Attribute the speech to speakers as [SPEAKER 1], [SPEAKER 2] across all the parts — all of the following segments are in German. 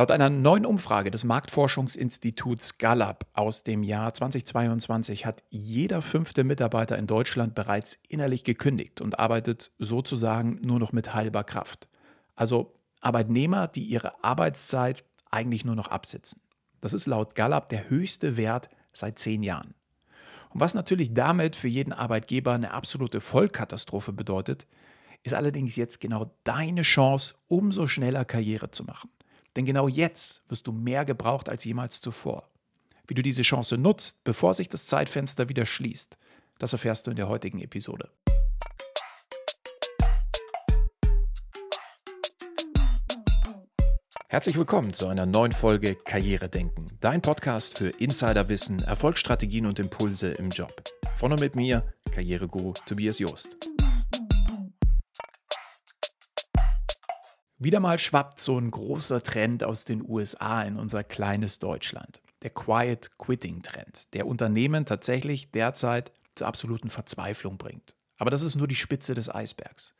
[SPEAKER 1] Laut einer neuen Umfrage des Marktforschungsinstituts Gallup aus dem Jahr 2022 hat jeder fünfte Mitarbeiter in Deutschland bereits innerlich gekündigt und arbeitet sozusagen nur noch mit halber Kraft. Also Arbeitnehmer, die ihre Arbeitszeit eigentlich nur noch absitzen. Das ist laut Gallup der höchste Wert seit zehn Jahren. Und was natürlich damit für jeden Arbeitgeber eine absolute Vollkatastrophe bedeutet, ist allerdings jetzt genau deine Chance, umso schneller Karriere zu machen. Denn genau jetzt wirst du mehr gebraucht als jemals zuvor. Wie du diese Chance nutzt, bevor sich das Zeitfenster wieder schließt, das erfährst du in der heutigen Episode. Herzlich willkommen zu einer neuen Folge Karriere denken, dein Podcast für Insiderwissen, Erfolgsstrategien und Impulse im Job. Von und mit mir, Karriereguru Tobias Joost. Wieder mal schwappt so ein großer Trend aus den USA in unser kleines Deutschland. Der Quiet Quitting Trend, der Unternehmen tatsächlich derzeit zur absoluten Verzweiflung bringt. Aber das ist nur die Spitze des Eisbergs.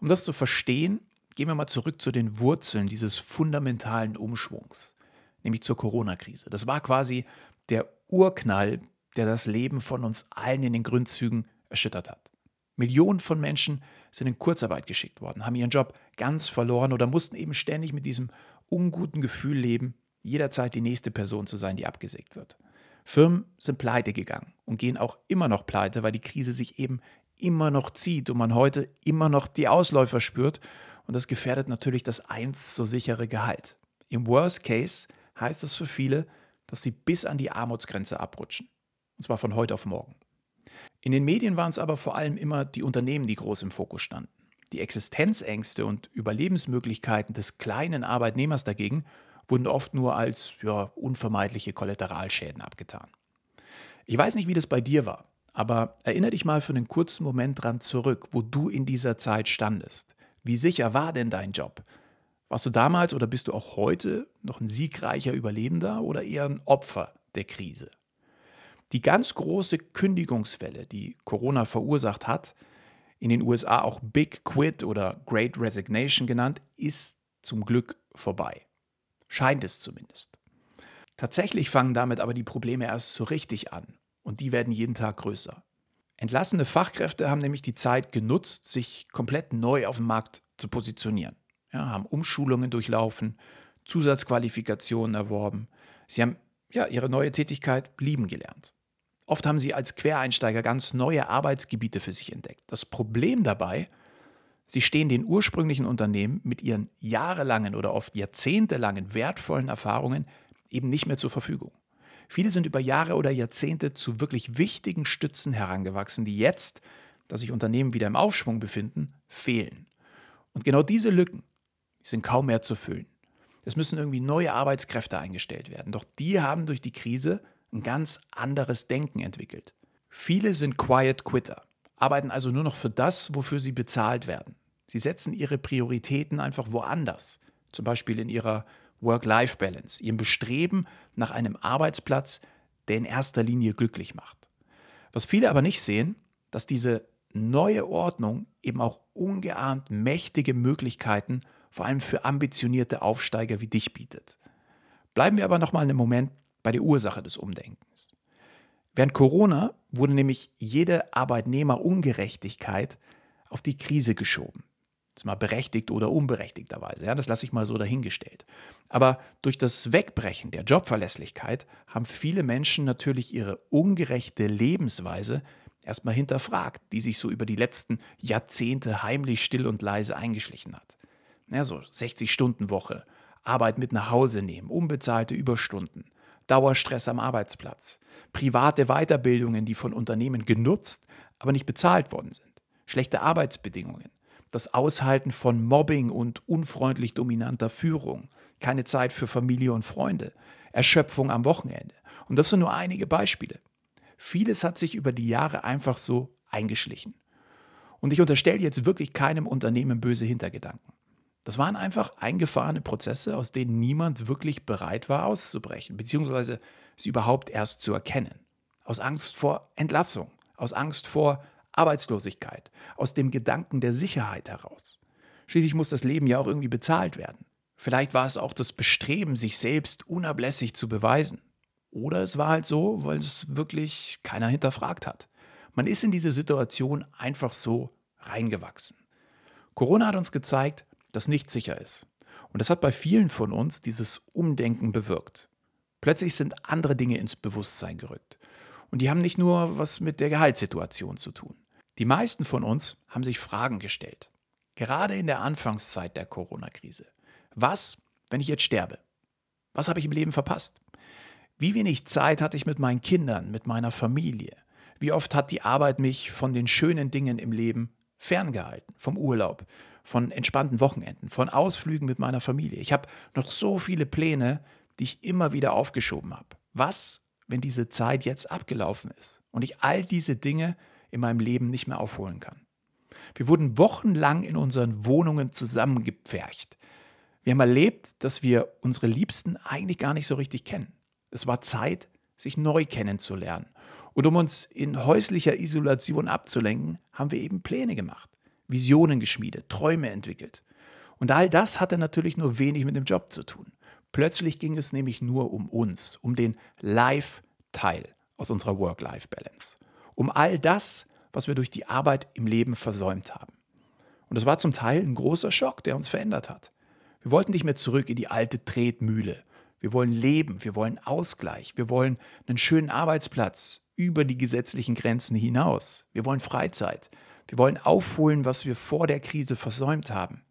[SPEAKER 1] Um das zu verstehen, gehen wir mal zurück zu den Wurzeln dieses fundamentalen Umschwungs, nämlich zur Corona-Krise. Das war quasi der Urknall, der das Leben von uns allen in den Grundzügen erschüttert hat. Millionen von Menschen sind in Kurzarbeit geschickt worden, haben ihren Job ganz verloren oder mussten eben ständig mit diesem unguten Gefühl leben, jederzeit die nächste Person zu sein, die abgesägt wird. Firmen sind pleite gegangen und gehen auch immer noch pleite, weil die Krise sich eben immer noch zieht und man heute immer noch die Ausläufer spürt und das gefährdet natürlich das einst so sichere Gehalt. Im Worst Case heißt das für viele, dass sie bis an die Armutsgrenze abrutschen. Und zwar von heute auf morgen. In den Medien waren es aber vor allem immer die Unternehmen, die groß im Fokus standen. Die Existenzängste und Überlebensmöglichkeiten des kleinen Arbeitnehmers dagegen wurden oft nur als ja, unvermeidliche Kollateralschäden abgetan. Ich weiß nicht, wie das bei dir war, aber erinnere dich mal für einen kurzen Moment dran zurück, wo du in dieser Zeit standest. Wie sicher war denn dein Job? Warst du damals oder bist du auch heute noch ein siegreicher Überlebender oder eher ein Opfer der Krise? Die ganz große Kündigungswelle, die Corona verursacht hat, in den USA auch Big Quit oder Great Resignation genannt, ist zum Glück vorbei. Scheint es zumindest. Tatsächlich fangen damit aber die Probleme erst so richtig an und die werden jeden Tag größer. Entlassene Fachkräfte haben nämlich die Zeit genutzt, sich komplett neu auf dem Markt zu positionieren. Ja, haben Umschulungen durchlaufen, Zusatzqualifikationen erworben. Sie haben ja, ihre neue Tätigkeit lieben gelernt. Oft haben sie als Quereinsteiger ganz neue Arbeitsgebiete für sich entdeckt. Das Problem dabei, sie stehen den ursprünglichen Unternehmen mit ihren jahrelangen oder oft jahrzehntelangen wertvollen Erfahrungen eben nicht mehr zur Verfügung. Viele sind über Jahre oder Jahrzehnte zu wirklich wichtigen Stützen herangewachsen, die jetzt, da sich Unternehmen wieder im Aufschwung befinden, fehlen. Und genau diese Lücken sind kaum mehr zu füllen. Es müssen irgendwie neue Arbeitskräfte eingestellt werden. Doch die haben durch die Krise ein ganz anderes Denken entwickelt. Viele sind Quiet Quitter, arbeiten also nur noch für das, wofür sie bezahlt werden. Sie setzen ihre Prioritäten einfach woanders, zum Beispiel in ihrer Work-Life-Balance, ihrem Bestreben nach einem Arbeitsplatz, der in erster Linie glücklich macht. Was viele aber nicht sehen, dass diese neue Ordnung eben auch ungeahnt mächtige Möglichkeiten vor allem für ambitionierte Aufsteiger wie dich bietet. Bleiben wir aber noch mal einen Moment bei der Ursache des Umdenkens. Während Corona wurde nämlich jede Arbeitnehmerungerechtigkeit auf die Krise geschoben. Ist mal berechtigt oder unberechtigterweise. Ja, das lasse ich mal so dahingestellt. Aber durch das Wegbrechen der Jobverlässlichkeit haben viele Menschen natürlich ihre ungerechte Lebensweise erstmal hinterfragt, die sich so über die letzten Jahrzehnte heimlich still und leise eingeschlichen hat. Ja, so 60-Stunden-Woche, Arbeit mit nach Hause nehmen, unbezahlte Überstunden, Dauerstress am Arbeitsplatz, private Weiterbildungen, die von Unternehmen genutzt, aber nicht bezahlt worden sind, schlechte Arbeitsbedingungen, das Aushalten von Mobbing und unfreundlich dominanter Führung, keine Zeit für Familie und Freunde, Erschöpfung am Wochenende. Und das sind nur einige Beispiele. Vieles hat sich über die Jahre einfach so eingeschlichen. Und ich unterstelle jetzt wirklich keinem Unternehmen böse Hintergedanken. Das waren einfach eingefahrene Prozesse, aus denen niemand wirklich bereit war auszubrechen, beziehungsweise sie überhaupt erst zu erkennen. Aus Angst vor Entlassung, aus Angst vor Arbeitslosigkeit, aus dem Gedanken der Sicherheit heraus. Schließlich muss das Leben ja auch irgendwie bezahlt werden. Vielleicht war es auch das Bestreben, sich selbst unablässig zu beweisen. Oder es war halt so, weil es wirklich keiner hinterfragt hat. Man ist in diese Situation einfach so reingewachsen. Corona hat uns gezeigt, dass nichts sicher ist. Und das hat bei vielen von uns dieses Umdenken bewirkt. Plötzlich sind andere Dinge ins Bewusstsein gerückt. Und die haben nicht nur was mit der Gehaltssituation zu tun. Die meisten von uns haben sich Fragen gestellt. Gerade in der Anfangszeit der Corona-Krise. Was, wenn ich jetzt sterbe? Was habe ich im Leben verpasst? Wie wenig Zeit hatte ich mit meinen Kindern, mit meiner Familie? Wie oft hat die Arbeit mich von den schönen Dingen im Leben ferngehalten? Vom Urlaub, von entspannten Wochenenden, von Ausflügen mit meiner Familie. Ich habe noch so viele Pläne, die ich immer wieder aufgeschoben habe. Was, wenn diese Zeit jetzt abgelaufen ist und ich all diese Dinge in meinem Leben nicht mehr aufholen kann? Wir wurden wochenlang in unseren Wohnungen zusammengepfercht. Wir haben erlebt, dass wir unsere Liebsten eigentlich gar nicht so richtig kennen. Es war Zeit, sich neu kennenzulernen. Und um uns in häuslicher Isolation abzulenken, haben wir eben Pläne gemacht, Visionen geschmiedet, Träume entwickelt. Und all das hatte natürlich nur wenig mit dem Job zu tun. Plötzlich ging es nämlich nur um uns, um den Life-Teil aus unserer Work-Life-Balance. Um all das, was wir durch die Arbeit im Leben versäumt haben. Und das war zum Teil ein großer Schock, der uns verändert hat. Wir wollten nicht mehr zurück in die alte Tretmühle. Wir wollen leben, wir wollen Ausgleich, wir wollen einen schönen Arbeitsplatz über die gesetzlichen Grenzen hinaus. Wir wollen Freizeit. Wir wollen aufholen, was wir vor der Krise versäumt haben.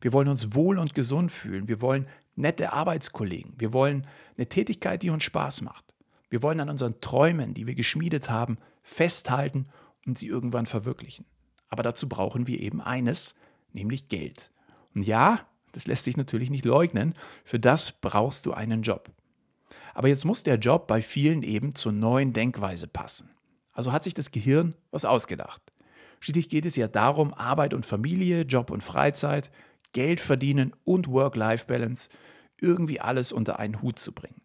[SPEAKER 1] Wir wollen uns wohl und gesund fühlen. Wir wollen nette Arbeitskollegen. Wir wollen eine Tätigkeit, die uns Spaß macht. Wir wollen an unseren Träumen, die wir geschmiedet haben, festhalten und sie irgendwann verwirklichen. Aber dazu brauchen wir eben eines, nämlich Geld. Und ja, das lässt sich natürlich nicht leugnen, für das brauchst du einen Job. Aber jetzt muss der Job bei vielen eben zur neuen Denkweise passen. Also hat sich das Gehirn was ausgedacht. Schließlich geht es ja darum, Arbeit und Familie, Job und Freizeit, Geld verdienen und Work-Life-Balance irgendwie alles unter einen Hut zu bringen.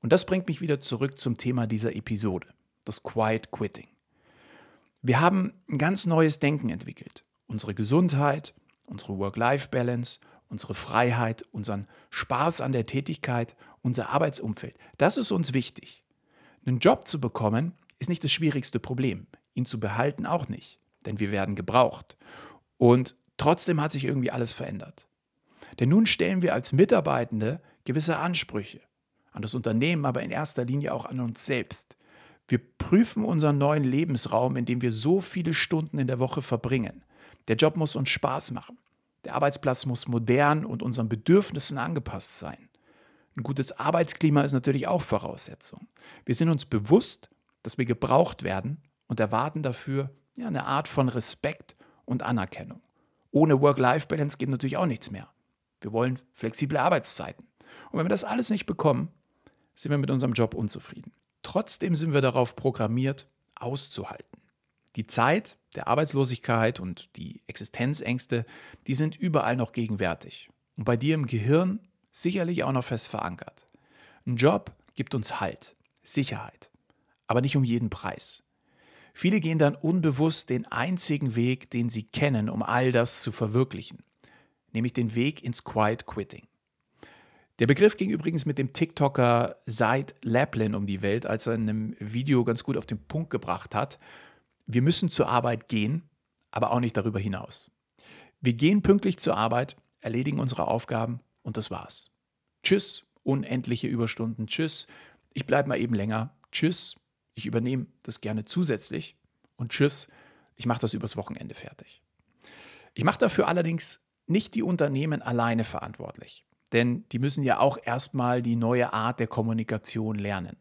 [SPEAKER 1] Und das bringt mich wieder zurück zum Thema dieser Episode, das Quiet Quitting. Wir haben ein ganz neues Denken entwickelt. Unsere Gesundheit, unsere Work-Life-Balance, unsere Freiheit, unseren Spaß an der Tätigkeit, unser Arbeitsumfeld. Das ist uns wichtig. Einen Job zu bekommen ist nicht das schwierigste Problem. Ihn zu behalten auch nicht denn wir werden gebraucht. Und trotzdem hat sich irgendwie alles verändert. Denn nun stellen wir als Mitarbeitende gewisse Ansprüche an das Unternehmen, aber in erster Linie auch an uns selbst. Wir prüfen unseren neuen Lebensraum, in dem wir so viele Stunden in der Woche verbringen. Der Job muss uns Spaß machen. Der Arbeitsplatz muss modern und unseren Bedürfnissen angepasst sein. Ein gutes Arbeitsklima ist natürlich auch Voraussetzung. Wir sind uns bewusst, dass wir gebraucht werden und erwarten dafür ja, eine Art von Respekt und Anerkennung. Ohne Work-Life-Balance geht natürlich auch nichts mehr. Wir wollen flexible Arbeitszeiten. Und wenn wir das alles nicht bekommen, sind wir mit unserem Job unzufrieden. Trotzdem sind wir darauf programmiert, auszuhalten. Die Zeit der Arbeitslosigkeit und die Existenzängste, die sind überall noch gegenwärtig. Und bei dir im Gehirn sicherlich auch noch fest verankert. Ein Job gibt uns Halt, Sicherheit, aber nicht um jeden Preis. Viele gehen dann unbewusst den einzigen Weg, den sie kennen, um all das zu verwirklichen, nämlich den Weg ins Quiet Quitting. Der Begriff ging übrigens mit dem TikToker Said Laplin um die Welt, als er in einem Video ganz gut auf den Punkt gebracht hat, wir müssen zur Arbeit gehen, aber auch nicht darüber hinaus. Wir gehen pünktlich zur Arbeit, erledigen unsere Aufgaben und das war's. Tschüss, unendliche Überstunden. Tschüss, ich bleibe mal eben länger. Tschüss, ich übernehme das gerne zusätzlich und tschüss, ich mache das übers Wochenende fertig. Ich mache dafür allerdings nicht die Unternehmen alleine verantwortlich, denn die müssen ja auch erstmal die neue Art der Kommunikation lernen.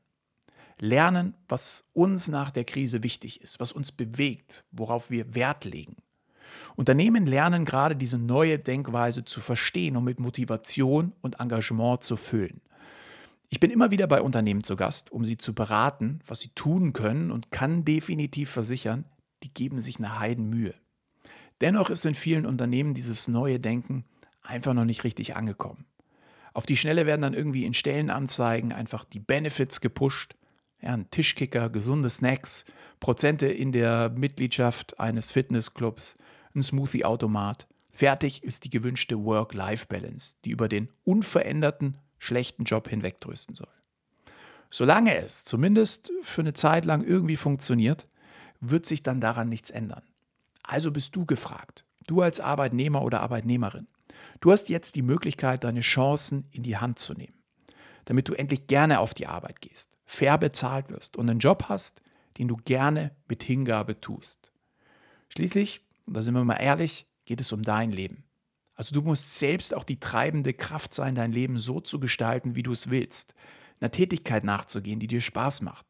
[SPEAKER 1] Lernen, was uns nach der Krise wichtig ist, was uns bewegt, worauf wir Wert legen. Unternehmen lernen gerade diese neue Denkweise zu verstehen und mit Motivation und Engagement zu füllen. Ich bin immer wieder bei Unternehmen zu Gast, um sie zu beraten, was sie tun können und kann definitiv versichern, die geben sich eine Heidenmühe. Dennoch ist in vielen Unternehmen dieses neue Denken einfach noch nicht richtig angekommen. Auf die Schnelle werden dann irgendwie in Stellenanzeigen einfach die Benefits gepusht. Ja, ein Tischkicker, gesunde Snacks, Prozente in der Mitgliedschaft eines Fitnessclubs, ein Smoothie-Automat, Fertig ist die gewünschte Work-Life-Balance, die über den unveränderten, schlechten Job hinwegtrösten soll. Solange es zumindest für eine Zeit lang irgendwie funktioniert, wird sich dann daran nichts ändern. Also bist du gefragt, du als Arbeitnehmer oder Arbeitnehmerin. Du hast jetzt die Möglichkeit, deine Chancen in die Hand zu nehmen, damit du endlich gerne auf die Arbeit gehst, fair bezahlt wirst und einen Job hast, den du gerne mit Hingabe tust. Schließlich, und da sind wir mal ehrlich, geht es um dein Leben. Also du musst selbst auch die treibende Kraft sein, dein Leben so zu gestalten, wie du es willst. Einer Tätigkeit nachzugehen, die dir Spaß macht.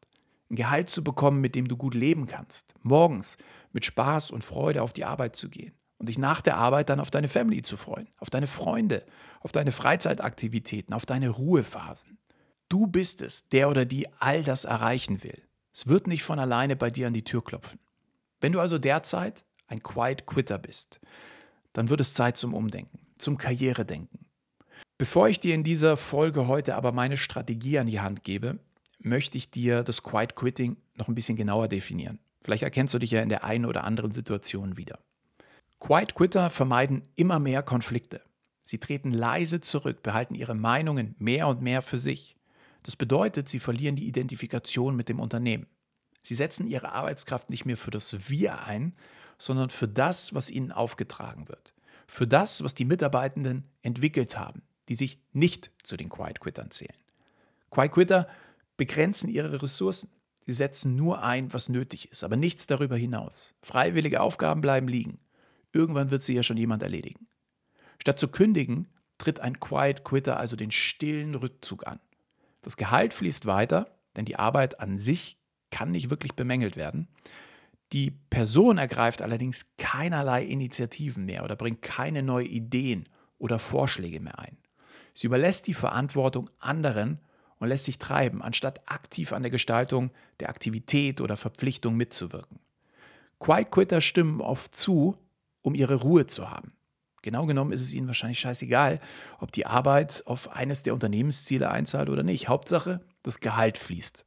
[SPEAKER 1] Ein Gehalt zu bekommen, mit dem du gut leben kannst. Morgens mit Spaß und Freude auf die Arbeit zu gehen. Und dich nach der Arbeit dann auf deine Family zu freuen, auf deine Freunde, auf deine Freizeitaktivitäten, auf deine Ruhephasen. Du bist es, der oder die all das erreichen will. Es wird nicht von alleine bei dir an die Tür klopfen. Wenn du also derzeit ein Quiet Quitter bist, dann wird es Zeit zum Umdenken, zum Karrieredenken. Bevor ich dir in dieser Folge heute aber meine Strategie an die Hand gebe, möchte ich dir das Quiet Quitting noch ein bisschen genauer definieren. Vielleicht erkennst du dich ja in der einen oder anderen Situation wieder. Quiet Quitter vermeiden immer mehr Konflikte. Sie treten leise zurück, behalten ihre Meinungen mehr und mehr für sich. Das bedeutet, sie verlieren die Identifikation mit dem Unternehmen. Sie setzen ihre Arbeitskraft nicht mehr für das Wir ein, sondern für das, was ihnen aufgetragen wird. Für das, was die Mitarbeitenden entwickelt haben, die sich nicht zu den Quiet Quittern zählen. Quiet Quitter begrenzen ihre Ressourcen. Sie setzen nur ein, was nötig ist, aber nichts darüber hinaus. Freiwillige Aufgaben bleiben liegen. Irgendwann wird sie ja schon jemand erledigen. Statt zu kündigen, tritt ein Quiet Quitter also den stillen Rückzug an. Das Gehalt fließt weiter, denn die Arbeit an sich kann nicht wirklich bemängelt werden. Die Person ergreift allerdings keinerlei Initiativen mehr oder bringt keine neuen Ideen oder Vorschläge mehr ein. Sie überlässt die Verantwortung anderen und lässt sich treiben, anstatt aktiv an der Gestaltung der Aktivität oder Verpflichtung mitzuwirken. Quiet Quitter stimmen oft zu, um ihre Ruhe zu haben. Genau genommen ist es ihnen wahrscheinlich scheißegal, ob die Arbeit auf eines der Unternehmensziele einzahlt oder nicht. Hauptsache, das Gehalt fließt.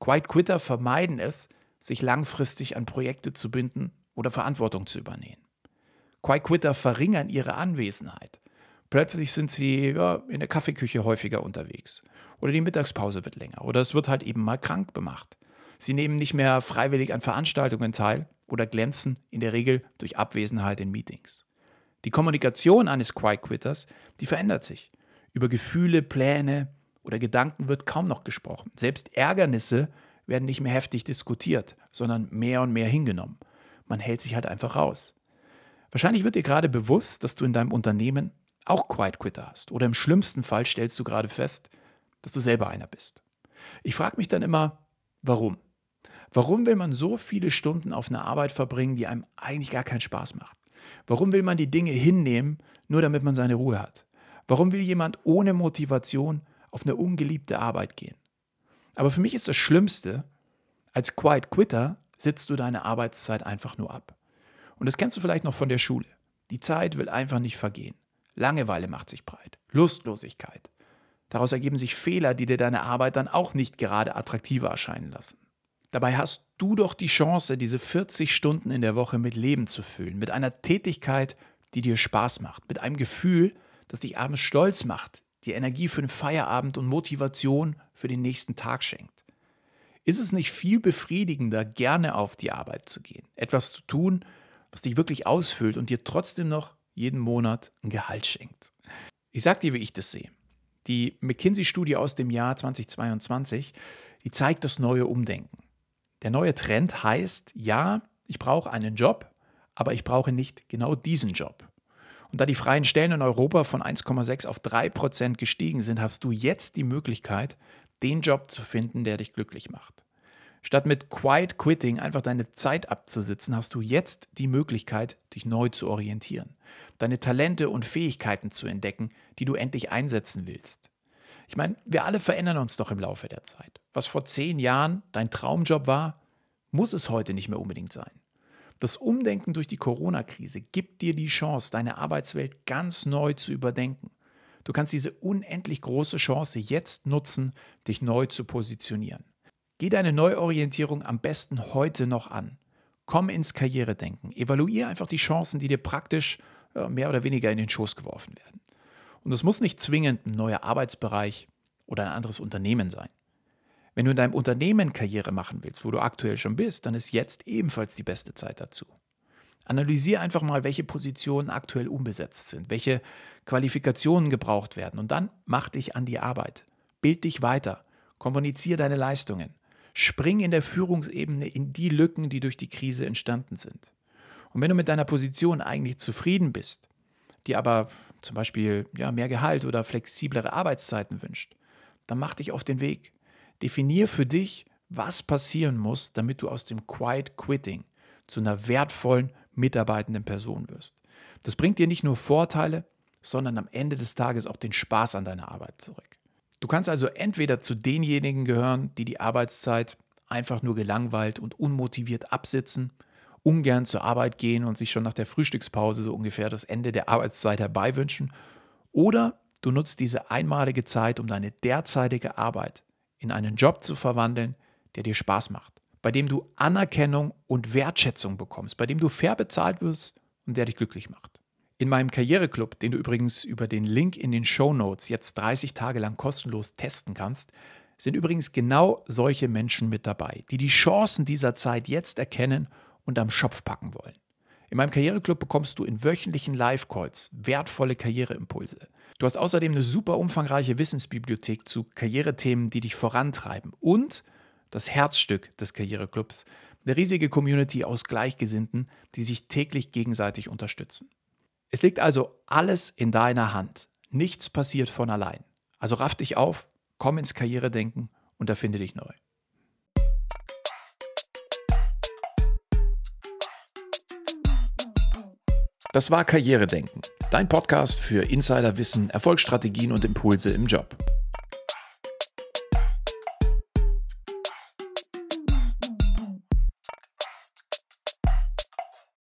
[SPEAKER 1] Quiet Quitter vermeiden es, sich langfristig an Projekte zu binden oder Verantwortung zu übernehmen. Quiet Quitter verringern ihre Anwesenheit. Plötzlich sind sie ja, in der Kaffeeküche häufiger unterwegs. Oder die Mittagspause wird länger. Oder es wird halt eben mal krank gemacht. Sie nehmen nicht mehr freiwillig an Veranstaltungen teil oder glänzen in der Regel durch Abwesenheit in Meetings. Die Kommunikation eines Quiet Quitters, die verändert sich. Über Gefühle, Pläne oder Gedanken wird kaum noch gesprochen. Selbst Ärgernisse werden nicht mehr heftig diskutiert, sondern mehr und mehr hingenommen. Man hält sich halt einfach raus. Wahrscheinlich wird dir gerade bewusst, dass du in deinem Unternehmen auch Quiet Quitter hast. Oder im schlimmsten Fall stellst du gerade fest, dass du selber einer bist. Ich frage mich dann immer, warum? Warum will man so viele Stunden auf eine Arbeit verbringen, die einem eigentlich gar keinen Spaß macht? Warum will man die Dinge hinnehmen, nur damit man seine Ruhe hat? Warum will jemand ohne Motivation auf eine ungeliebte Arbeit gehen? Aber für mich ist das Schlimmste, als Quiet Quitter sitzt du deine Arbeitszeit einfach nur ab. Und das kennst du vielleicht noch von der Schule. Die Zeit will einfach nicht vergehen. Langeweile macht sich breit. Lustlosigkeit. Daraus ergeben sich Fehler, die dir deine Arbeit dann auch nicht gerade attraktiver erscheinen lassen. Dabei hast du doch die Chance, diese 40 Stunden in der Woche mit Leben zu füllen, mit einer Tätigkeit, die dir Spaß macht, mit einem Gefühl, das dich abends stolz macht, dir Energie für den Feierabend und Motivation für den nächsten Tag schenkt. Ist es nicht viel befriedigender, gerne auf die Arbeit zu gehen, etwas zu tun, was dich wirklich ausfüllt und dir trotzdem noch jeden Monat ein Gehalt schenkt? Ich sag dir, wie ich das sehe. Die McKinsey-Studie aus dem Jahr 2022, die zeigt das neue Umdenken. Der neue Trend heißt, ja, ich brauche einen Job, aber ich brauche nicht genau diesen Job. Und da die freien Stellen in Europa von 1,6 auf 3 Prozent gestiegen sind, hast du jetzt die Möglichkeit, den Job zu finden, der dich glücklich macht. Statt mit Quiet Quitting einfach deine Zeit abzusitzen, hast du jetzt die Möglichkeit, dich neu zu orientieren, deine Talente und Fähigkeiten zu entdecken, die du endlich einsetzen willst. Ich meine, wir alle verändern uns doch im Laufe der Zeit. Was vor zehn Jahren dein Traumjob war, muss es heute nicht mehr unbedingt sein. Das Umdenken durch die Corona-Krise gibt dir die Chance, deine Arbeitswelt ganz neu zu überdenken. Du kannst diese unendlich große Chance jetzt nutzen, dich neu zu positionieren. Geh deine Neuorientierung am besten heute noch an. Komm ins Karrieredenken. Evaluiere einfach die Chancen, die dir praktisch mehr oder weniger in den Schoß geworfen werden. Und das muss nicht zwingend ein neuer Arbeitsbereich oder ein anderes Unternehmen sein. Wenn du in deinem Unternehmen Karriere machen willst, wo du aktuell schon bist, dann ist jetzt ebenfalls die beste Zeit dazu. Analysiere einfach mal, welche Positionen aktuell unbesetzt sind, welche Qualifikationen gebraucht werden und dann mach dich an die Arbeit. Bild dich weiter, kommuniziere deine Leistungen, spring in der Führungsebene in die Lücken, die durch die Krise entstanden sind. Und wenn du mit deiner Position eigentlich zufrieden bist, die aber zum Beispiel ja, mehr Gehalt oder flexiblere Arbeitszeiten wünscht, dann mach dich auf den Weg. Definier für dich, was passieren muss, damit du aus dem Quiet Quitting zu einer wertvollen, mitarbeitenden Person wirst. Das bringt dir nicht nur Vorteile, sondern am Ende des Tages auch den Spaß an deiner Arbeit zurück. Du kannst also entweder zu denjenigen gehören, die die Arbeitszeit einfach nur gelangweilt und unmotiviert absitzen, ungern zur Arbeit gehen und sich schon nach der Frühstückspause so ungefähr das Ende der Arbeitszeit herbeiwünschen, oder du nutzt diese einmalige Zeit, um deine derzeitige Arbeit in einen Job zu verwandeln, der dir Spaß macht, bei dem du Anerkennung und Wertschätzung bekommst, bei dem du fair bezahlt wirst und der dich glücklich macht. In meinem Karriereclub, den du übrigens über den Link in den Show Notes jetzt 30 Tage lang kostenlos testen kannst, sind übrigens genau solche Menschen mit dabei, die die Chancen dieser Zeit jetzt erkennen und am Schopf packen wollen. In meinem Karriereclub bekommst du in wöchentlichen Live-Calls wertvolle Karriereimpulse. Du hast außerdem eine super umfangreiche Wissensbibliothek zu Karrierethemen, die dich vorantreiben und das Herzstück des Karriereclubs, eine riesige Community aus Gleichgesinnten, die sich täglich gegenseitig unterstützen. Es liegt also alles in deiner Hand. Nichts passiert von allein. Also raff dich auf, komm ins Karrieredenken und erfinde dich neu. Das war Karrieredenken, dein Podcast für Insiderwissen, Erfolgsstrategien und Impulse im Job.